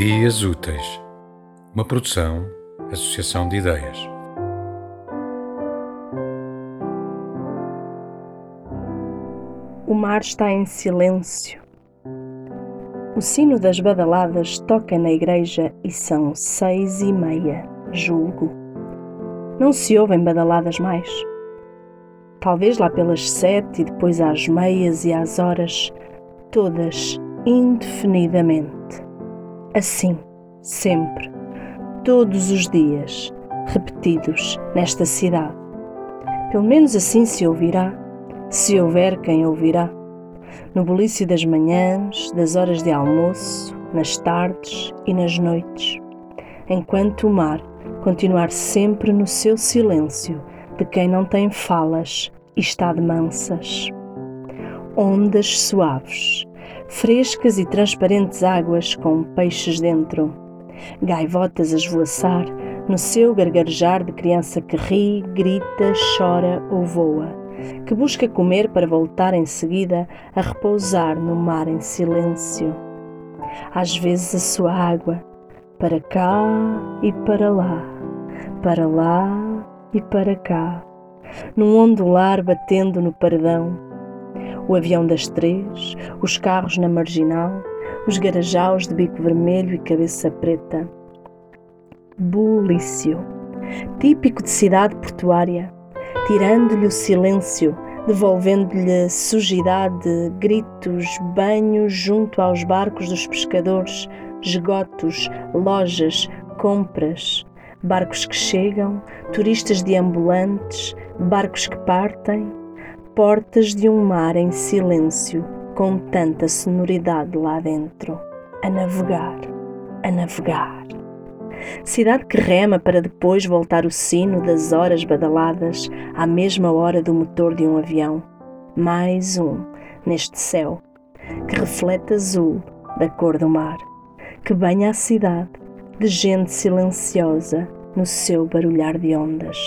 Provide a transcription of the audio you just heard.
Dias Úteis, uma produção, associação de ideias. O mar está em silêncio. O sino das badaladas toca na igreja e são seis e meia, julgo. Não se ouvem badaladas mais. Talvez lá pelas sete e depois às meias e às horas, todas indefinidamente. Assim, sempre, todos os dias, repetidos nesta cidade. Pelo menos assim se ouvirá, se houver quem ouvirá. No bulício das manhãs, das horas de almoço, nas tardes e nas noites, enquanto o mar continuar sempre no seu silêncio de quem não tem falas e está de mansas. Ondas suaves, frescas e transparentes águas com peixes dentro, gaivotas a esvoaçar no seu gargarejar de criança que ri, grita, chora ou voa, que busca comer para voltar em seguida a repousar no mar em silêncio. Às vezes a sua água, para cá e para lá, para lá e para cá, num ondular batendo no paredão o avião das três, os carros na marginal, os garajaus de bico vermelho e cabeça preta. Bulício, típico de cidade portuária, tirando-lhe o silêncio, devolvendo-lhe sujidade, gritos, banhos junto aos barcos dos pescadores, esgotos, lojas, compras, barcos que chegam, turistas deambulantes, barcos que partem, portas de um mar em silêncio, com tanta sonoridade lá dentro, a navegar, a navegar. Cidade que rema para depois voltar o sino das horas badaladas à mesma hora do motor de um avião. Mais um neste céu que reflete azul da cor do mar, que banha a cidade de gente silenciosa no seu barulhar de ondas.